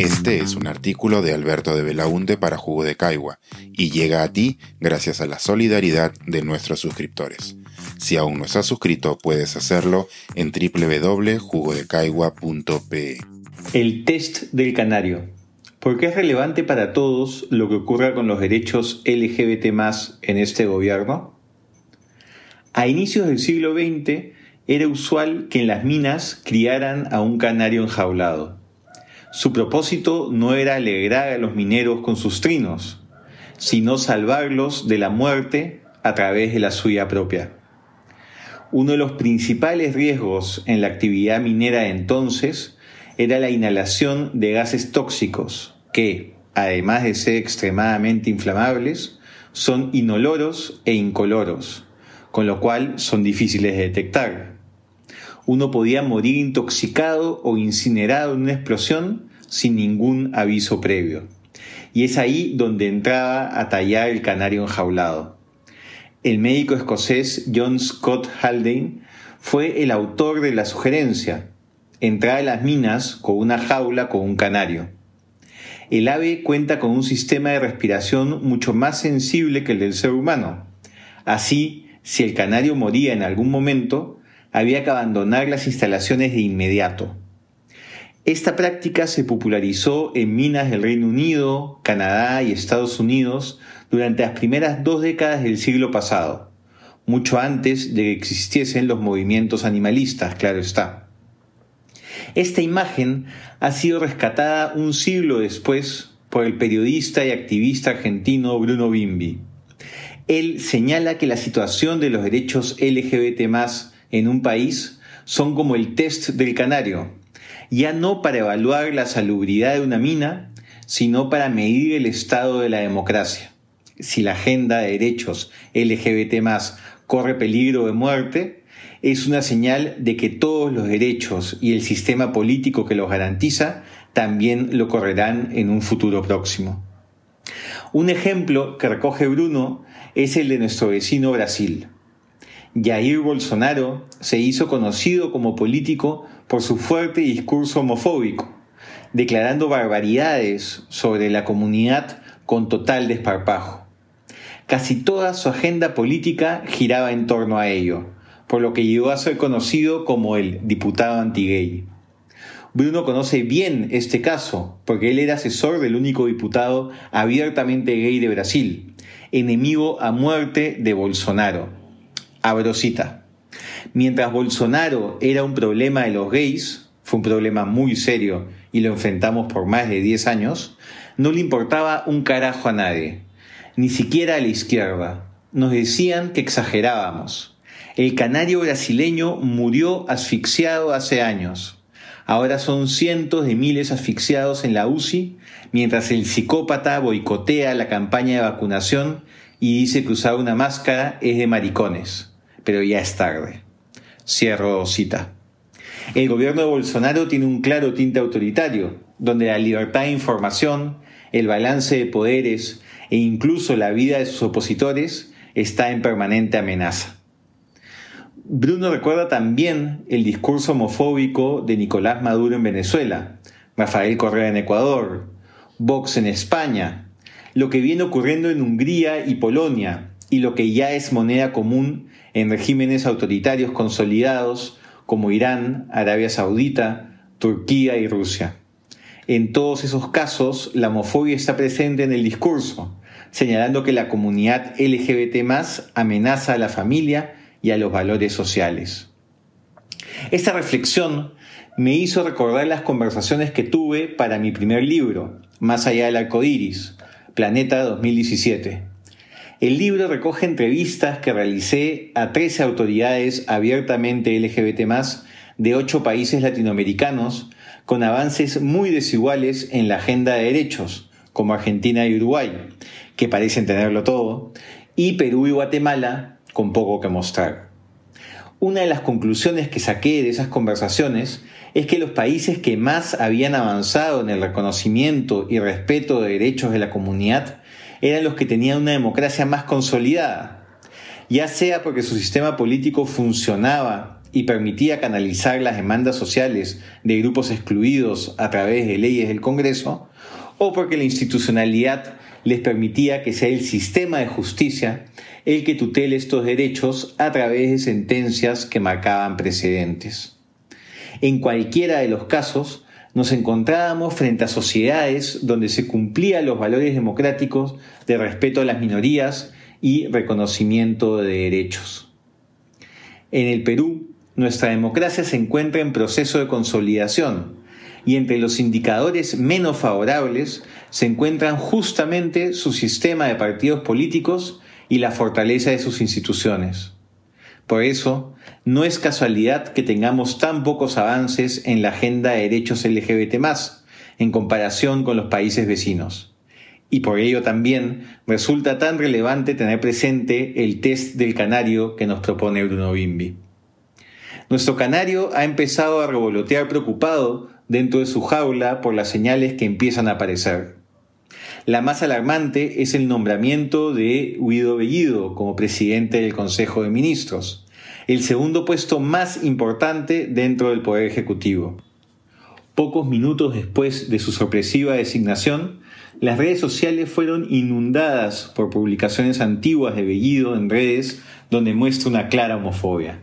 Este es un artículo de Alberto de Belaunte para Jugo de Caigua y llega a ti gracias a la solidaridad de nuestros suscriptores. Si aún no estás suscrito, puedes hacerlo en www.jugodecaigua.pe. El test del canario. ¿Por qué es relevante para todos lo que ocurra con los derechos LGBT en este gobierno? A inicios del siglo XX era usual que en las minas criaran a un canario enjaulado. Su propósito no era alegrar a los mineros con sus trinos, sino salvarlos de la muerte a través de la suya propia. Uno de los principales riesgos en la actividad minera entonces era la inhalación de gases tóxicos que, además de ser extremadamente inflamables, son inoloros e incoloros, con lo cual son difíciles de detectar. Uno podía morir intoxicado o incinerado en una explosión sin ningún aviso previo. Y es ahí donde entraba a tallar el canario enjaulado. El médico escocés John Scott Haldane fue el autor de la sugerencia, entrar a las minas con una jaula con un canario. El ave cuenta con un sistema de respiración mucho más sensible que el del ser humano. Así, si el canario moría en algún momento, había que abandonar las instalaciones de inmediato. Esta práctica se popularizó en minas del Reino Unido, Canadá y Estados Unidos durante las primeras dos décadas del siglo pasado, mucho antes de que existiesen los movimientos animalistas, claro está. Esta imagen ha sido rescatada un siglo después por el periodista y activista argentino Bruno Bimbi. Él señala que la situación de los derechos LGBT en un país son como el test del canario, ya no para evaluar la salubridad de una mina, sino para medir el estado de la democracia. Si la agenda de derechos LGBT corre peligro de muerte, es una señal de que todos los derechos y el sistema político que los garantiza también lo correrán en un futuro próximo. Un ejemplo que recoge Bruno es el de nuestro vecino Brasil. Jair Bolsonaro se hizo conocido como político por su fuerte discurso homofóbico, declarando barbaridades sobre la comunidad con total desparpajo. Casi toda su agenda política giraba en torno a ello, por lo que llegó a ser conocido como el diputado anti-gay. Bruno conoce bien este caso, porque él era asesor del único diputado abiertamente gay de Brasil, enemigo a muerte de Bolsonaro Abrosita. Mientras Bolsonaro era un problema de los gays, fue un problema muy serio y lo enfrentamos por más de 10 años, no le importaba un carajo a nadie, ni siquiera a la izquierda. Nos decían que exagerábamos. El canario brasileño murió asfixiado hace años. Ahora son cientos de miles asfixiados en la UCI, mientras el psicópata boicotea la campaña de vacunación y dice que usar una máscara es de maricones pero ya es tarde. Cierro cita. El gobierno de Bolsonaro tiene un claro tinte autoritario, donde la libertad de información, el balance de poderes e incluso la vida de sus opositores está en permanente amenaza. Bruno recuerda también el discurso homofóbico de Nicolás Maduro en Venezuela, Rafael Correa en Ecuador, Vox en España, lo que viene ocurriendo en Hungría y Polonia, y lo que ya es moneda común en regímenes autoritarios consolidados como Irán, Arabia Saudita, Turquía y Rusia. En todos esos casos, la homofobia está presente en el discurso, señalando que la comunidad LGBT amenaza a la familia y a los valores sociales. Esta reflexión me hizo recordar las conversaciones que tuve para mi primer libro, Más allá del arco iris, Planeta 2017 el libro recoge entrevistas que realicé a 13 autoridades abiertamente LGBT de ocho países latinoamericanos con avances muy desiguales en la agenda de derechos, como Argentina y Uruguay, que parecen tenerlo todo, y Perú y Guatemala, con poco que mostrar. Una de las conclusiones que saqué de esas conversaciones es que los países que más habían avanzado en el reconocimiento y respeto de derechos de la comunidad eran los que tenían una democracia más consolidada, ya sea porque su sistema político funcionaba y permitía canalizar las demandas sociales de grupos excluidos a través de leyes del Congreso, o porque la institucionalidad les permitía que sea el sistema de justicia el que tutele estos derechos a través de sentencias que marcaban precedentes. En cualquiera de los casos, nos encontrábamos frente a sociedades donde se cumplían los valores democráticos de respeto a las minorías y reconocimiento de derechos. En el Perú, nuestra democracia se encuentra en proceso de consolidación y entre los indicadores menos favorables se encuentran justamente su sistema de partidos políticos y la fortaleza de sus instituciones. Por eso, no es casualidad que tengamos tan pocos avances en la agenda de derechos LGBT en comparación con los países vecinos. Y por ello también resulta tan relevante tener presente el test del canario que nos propone Bruno Bimbi. Nuestro canario ha empezado a revolotear preocupado dentro de su jaula por las señales que empiezan a aparecer. La más alarmante es el nombramiento de Guido Bellido como presidente del Consejo de Ministros, el segundo puesto más importante dentro del Poder Ejecutivo. Pocos minutos después de su sorpresiva designación, las redes sociales fueron inundadas por publicaciones antiguas de Bellido en redes donde muestra una clara homofobia.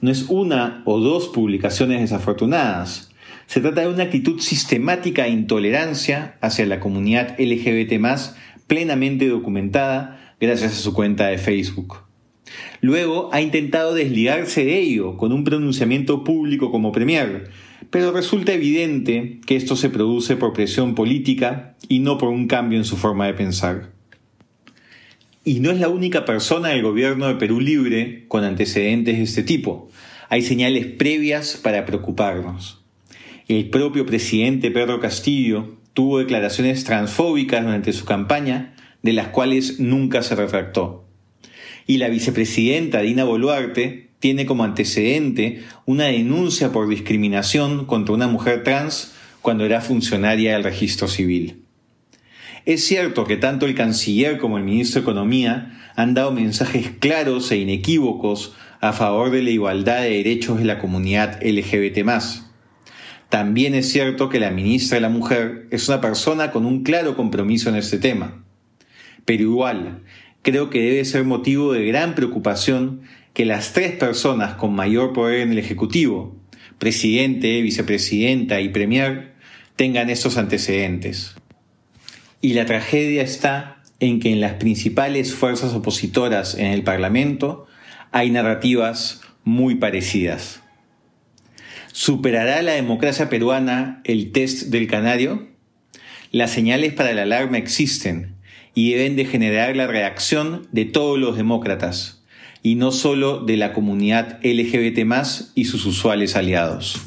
No es una o dos publicaciones desafortunadas, se trata de una actitud sistemática de intolerancia hacia la comunidad LGBT plenamente documentada gracias a su cuenta de Facebook. Luego ha intentado desligarse de ello con un pronunciamiento público como Premier, pero resulta evidente que esto se produce por presión política y no por un cambio en su forma de pensar. Y no es la única persona del gobierno de Perú Libre con antecedentes de este tipo. Hay señales previas para preocuparnos. El propio presidente Pedro Castillo tuvo declaraciones transfóbicas durante su campaña, de las cuales nunca se retractó. Y la vicepresidenta Dina Boluarte tiene como antecedente una denuncia por discriminación contra una mujer trans cuando era funcionaria del registro civil. Es cierto que tanto el canciller como el ministro de Economía han dado mensajes claros e inequívocos a favor de la igualdad de derechos de la comunidad LGBT también es cierto que la ministra de la Mujer es una persona con un claro compromiso en este tema. Pero igual, creo que debe ser motivo de gran preocupación que las tres personas con mayor poder en el Ejecutivo, presidente, vicepresidenta y premier, tengan estos antecedentes. Y la tragedia está en que en las principales fuerzas opositoras en el Parlamento hay narrativas muy parecidas. ¿Superará la democracia peruana el test del canario? Las señales para la alarma existen y deben de generar la reacción de todos los demócratas, y no solo de la comunidad LGBT y sus usuales aliados.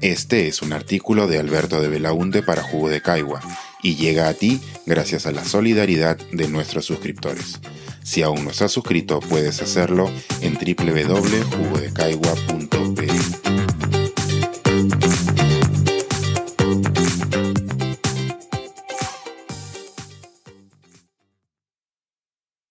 Este es un artículo de Alberto de Belaunde para Jugo de Caigua y llega a ti gracias a la solidaridad de nuestros suscriptores. Si aún no estás suscrito, puedes hacerlo en www.jugodecaigua.com